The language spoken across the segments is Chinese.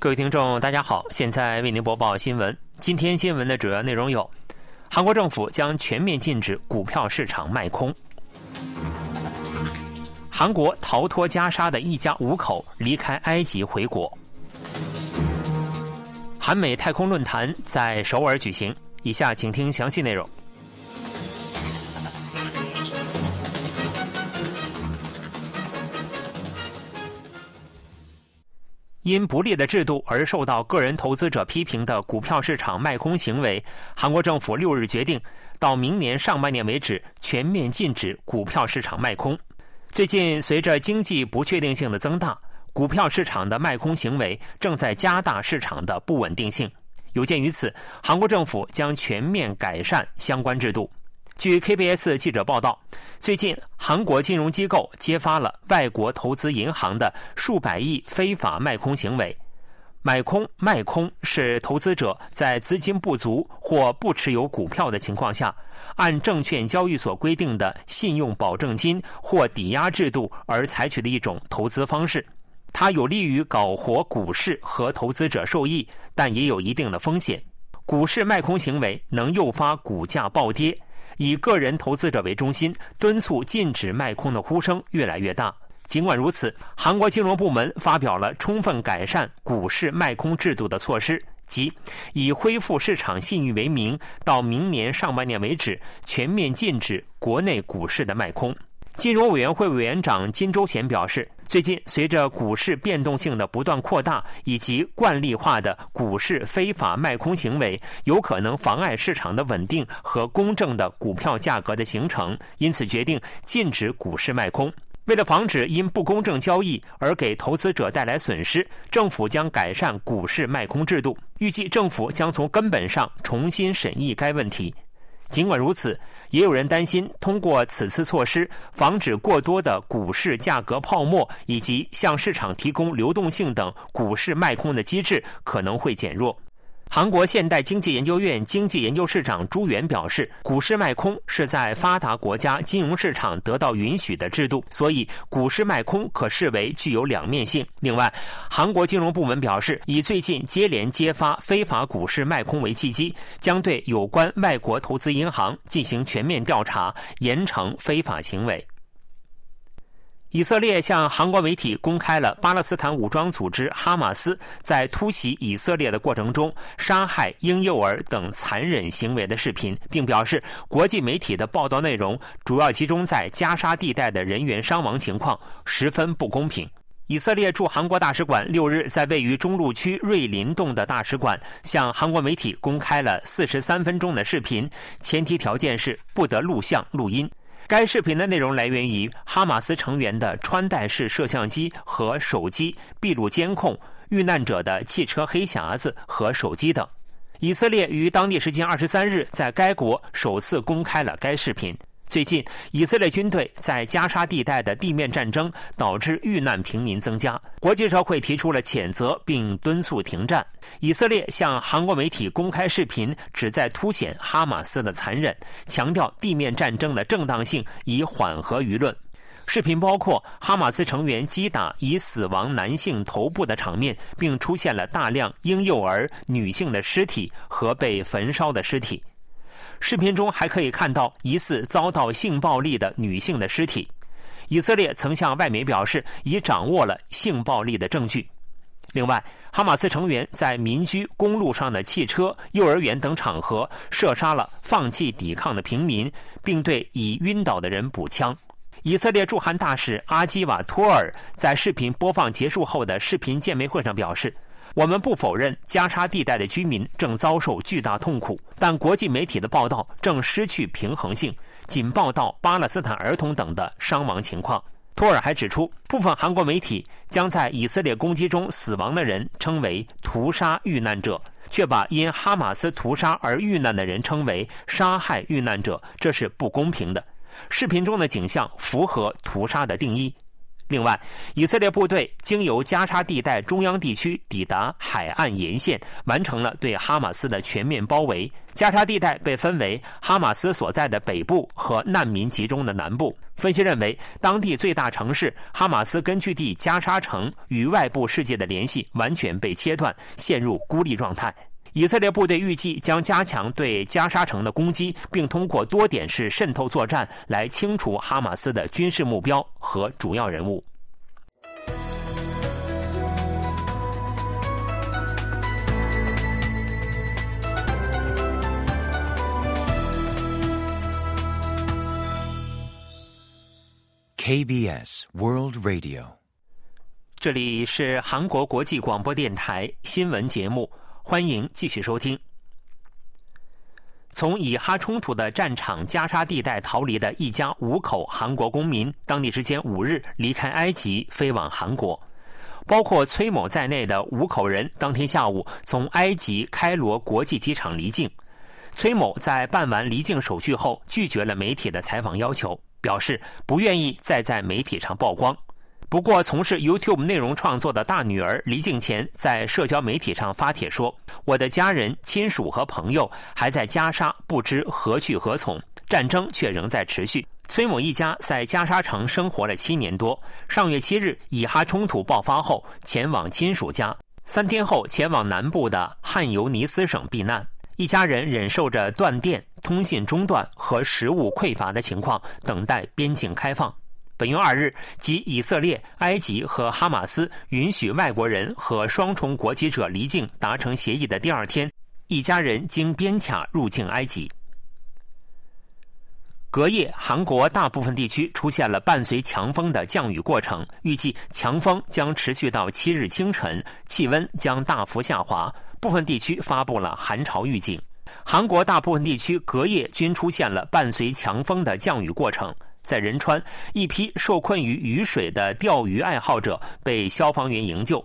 各位听众，大家好，现在为您播报新闻。今天新闻的主要内容有：韩国政府将全面禁止股票市场卖空；韩国逃脱加沙的一家五口离开埃及回国；韩美太空论坛在首尔举行。以下请听详细内容。因不利的制度而受到个人投资者批评的股票市场卖空行为，韩国政府六日决定，到明年上半年为止全面禁止股票市场卖空。最近，随着经济不确定性的增大，股票市场的卖空行为正在加大市场的不稳定性。有鉴于此，韩国政府将全面改善相关制度。据 KBS 记者报道，最近韩国金融机构揭发了外国投资银行的数百亿非法卖空行为。买空卖空是投资者在资金不足或不持有股票的情况下，按证券交易所规定的信用保证金或抵押制度而采取的一种投资方式。它有利于搞活股市和投资者受益，但也有一定的风险。股市卖空行为能诱发股价暴跌。以个人投资者为中心，敦促禁止卖空的呼声越来越大。尽管如此，韩国金融部门发表了充分改善股市卖空制度的措施，即以恢复市场信誉为名，到明年上半年为止，全面禁止国内股市的卖空。金融委员会委员长金周贤表示，最近随着股市变动性的不断扩大，以及惯例化的股市非法卖空行为，有可能妨碍市场的稳定和公正的股票价格的形成，因此决定禁止股市卖空。为了防止因不公正交易而给投资者带来损失，政府将改善股市卖空制度。预计政府将从根本上重新审议该问题。尽管如此，也有人担心，通过此次措施，防止过多的股市价格泡沫以及向市场提供流动性等股市卖空的机制可能会减弱。韩国现代经济研究院经济研究室长朱元表示，股市卖空是在发达国家金融市场得到允许的制度，所以股市卖空可视为具有两面性。另外，韩国金融部门表示，以最近接连揭发非法股市卖空为契机，将对有关外国投资银行进行全面调查，严惩非法行为。以色列向韩国媒体公开了巴勒斯坦武装组织哈马斯在突袭以色列的过程中杀害婴幼儿等残忍行为的视频，并表示国际媒体的报道内容主要集中在加沙地带的人员伤亡情况，十分不公平。以色列驻韩国大使馆六日在位于中路区瑞林洞的大使馆向韩国媒体公开了四十三分钟的视频，前提条件是不得录像、录音。该视频的内容来源于哈马斯成员的穿戴式摄像机和手机，闭路监控遇难者的汽车黑匣子和手机等。以色列于当地时间二十三日在该国首次公开了该视频。最近，以色列军队在加沙地带的地面战争导致遇难平民增加，国际社会提出了谴责并敦促停战。以色列向韩国媒体公开视频，旨在凸显哈马斯的残忍，强调地面战争的正当性，以缓和舆论。视频包括哈马斯成员击打已死亡男性头部的场面，并出现了大量婴幼儿、女性的尸体和被焚烧的尸体。视频中还可以看到疑似遭到性暴力的女性的尸体。以色列曾向外媒表示，已掌握了性暴力的证据。另外，哈马斯成员在民居、公路上的汽车、幼儿园等场合射杀了放弃抵抗的平民，并对已晕倒的人补枪。以色列驻韩大使阿基瓦托尔在视频播放结束后的视频见面会上表示。我们不否认加沙地带的居民正遭受巨大痛苦，但国际媒体的报道正失去平衡性，仅报道巴勒斯坦儿童等的伤亡情况。托尔还指出，部分韩国媒体将在以色列攻击中死亡的人称为“屠杀遇难者”，却把因哈马斯屠杀而遇难的人称为“杀害遇难者”，这是不公平的。视频中的景象符合屠杀的定义。另外，以色列部队经由加沙地带中央地区抵达海岸沿线，完成了对哈马斯的全面包围。加沙地带被分为哈马斯所在的北部和难民集中的南部。分析认为，当地最大城市哈马斯根据地加沙城与外部世界的联系完全被切断，陷入孤立状态。以色列部队预计将加强对加沙城的攻击，并通过多点式渗透作战来清除哈马斯的军事目标和主要人物。KBS World Radio，这里是韩国国际广播电台新闻节目。欢迎继续收听。从以哈冲突的战场加沙地带逃离的一家五口韩国公民，当地时间五日离开埃及，飞往韩国。包括崔某在内的五口人，当天下午从埃及开罗国际机场离境。崔某在办完离境手续后，拒绝了媒体的采访要求，表示不愿意再在媒体上曝光。不过，从事 YouTube 内容创作的大女儿离境前在社交媒体上发帖说：“我的家人、亲属和朋友还在加沙，不知何去何从，战争却仍在持续。”崔某一家在加沙城生活了七年多，上月七日以哈冲突爆发后前往亲属家，三天后前往南部的汉尤尼斯省避难。一家人忍受着断电、通信中断和食物匮乏的情况，等待边境开放。本月二日，即以色列、埃及和哈马斯允许外国人和双重国籍者离境达成协议的第二天，一家人经边卡入境埃及。隔夜，韩国大部分地区出现了伴随强风的降雨过程，预计强风将持续到七日清晨，气温将大幅下滑，部分地区发布了寒潮预警。韩国大部分地区隔夜均出现了伴随强风的降雨过程。在仁川，一批受困于雨水的钓鱼爱好者被消防员营救。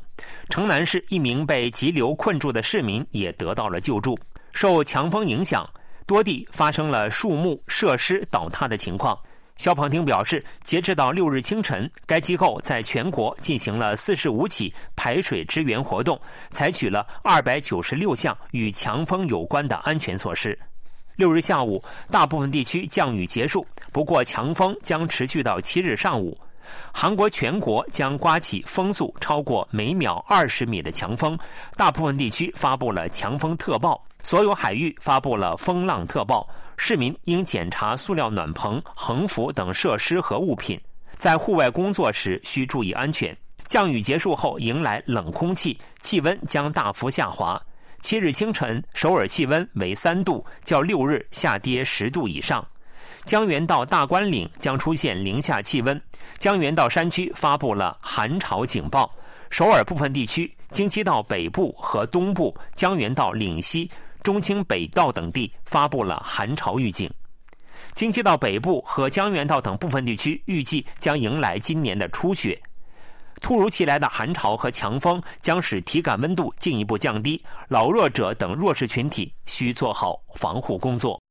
城南市一名被急流困住的市民也得到了救助。受强风影响，多地发生了树木、设施倒塌的情况。消防厅表示，截至到六日清晨，该机构在全国进行了四十五起排水支援活动，采取了二百九十六项与强风有关的安全措施。六日下午，大部分地区降雨结束，不过强风将持续到七日上午。韩国全国将刮起风速超过每秒二十米的强风，大部分地区发布了强风特报，所有海域发布了风浪特报。市民应检查塑料暖棚、横幅等设施和物品，在户外工作时需注意安全。降雨结束后，迎来冷空气，气温将大幅下滑。七日清晨，首尔气温为三度，较六日下跌十度以上。江原道大关岭将出现零下气温，江原道山区发布了寒潮警报。首尔部分地区、京畿道北部和东部、江原道岭西、中清北道等地发布了寒潮预警。京畿道北部和江原道等部分地区预计将迎来今年的初雪。突如其来的寒潮和强风将使体感温度进一步降低，老弱者等弱势群体需做好防护工作。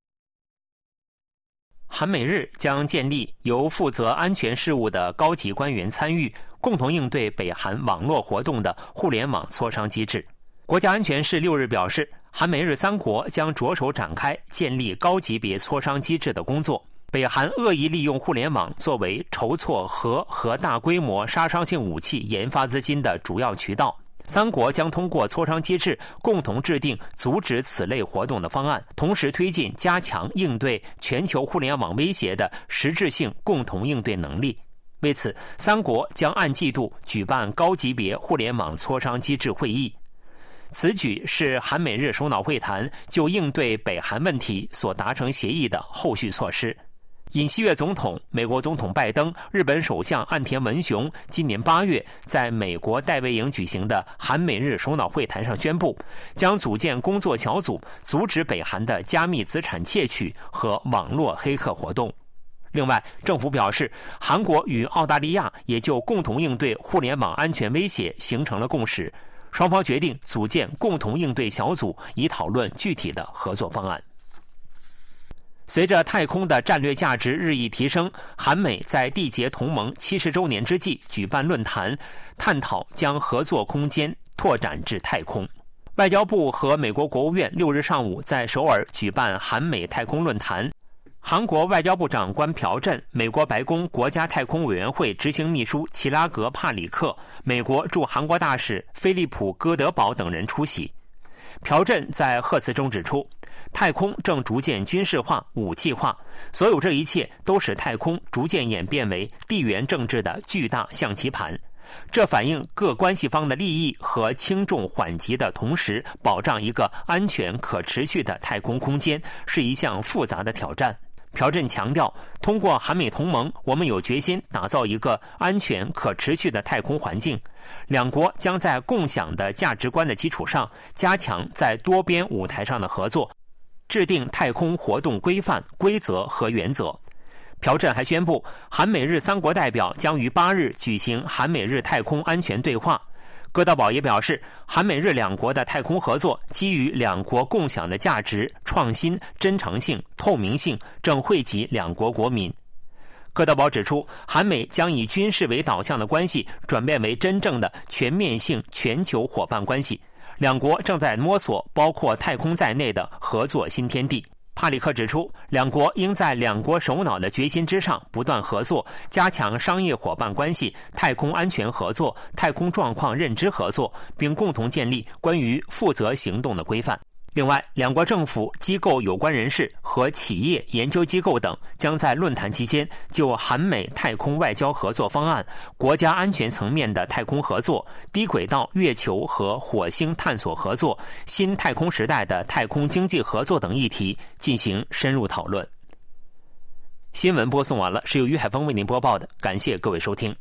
韩美日将建立由负责安全事务的高级官员参与，共同应对北韩网络活动的互联网磋商机制。国家安全室六日表示，韩美日三国将着手展开建立高级别磋商机制的工作。北韩恶意利用互联网作为筹措核和大规模杀伤性武器研发资金的主要渠道。三国将通过磋商机制，共同制定阻止此类活动的方案，同时推进加强应对全球互联网威胁的实质性共同应对能力。为此，三国将按季度举办高级别互联网磋商机制会议。此举是韩美日首脑会谈就应对北韩问题所达成协议的后续措施。尹锡悦总统、美国总统拜登、日本首相岸田文雄今年八月在美国戴维营举行的韩美日首脑会谈上宣布，将组建工作小组，阻止北韩的加密资产窃取和网络黑客活动。另外，政府表示，韩国与澳大利亚也就共同应对互联网安全威胁形成了共识，双方决定组建共同应对小组，以讨论具体的合作方案。随着太空的战略价值日益提升，韩美在缔结同盟七十周年之际举办论坛，探讨将合作空间拓展至太空。外交部和美国国务院六日上午在首尔举办韩美太空论坛。韩国外交部长官朴振、美国白宫国家太空委员会执行秘书齐拉格·帕里克、美国驻韩国大使菲利普·戈德堡等人出席。朴振在贺词中指出，太空正逐渐军事化、武器化，所有这一切都使太空逐渐演变为地缘政治的巨大象棋盘。这反映各关系方的利益和轻重缓急的同时，保障一个安全可持续的太空空间是一项复杂的挑战。朴振强调，通过韩美同盟，我们有决心打造一个安全可持续的太空环境。两国将在共享的价值观的基础上，加强在多边舞台上的合作，制定太空活动规范、规则和原则。朴振还宣布，韩美日三国代表将于八日举行韩美日太空安全对话。戈德堡也表示，韩美日两国的太空合作基于两国共享的价值、创新、真诚性、透明性，正惠及两国国民。戈德堡指出，韩美将以军事为导向的关系转变为真正的全面性全球伙伴关系，两国正在摸索包括太空在内的合作新天地。帕里克指出，两国应在两国首脑的决心之上不断合作，加强商业伙伴关系、太空安全合作、太空状况认知合作，并共同建立关于负责行动的规范。另外，两国政府、机构、有关人士和企业、研究机构等将在论坛期间就韩美太空外交合作方案、国家安全层面的太空合作、低轨道月球和火星探索合作、新太空时代的太空经济合作等议题进行深入讨论。新闻播送完了，是由于海峰为您播报的，感谢各位收听。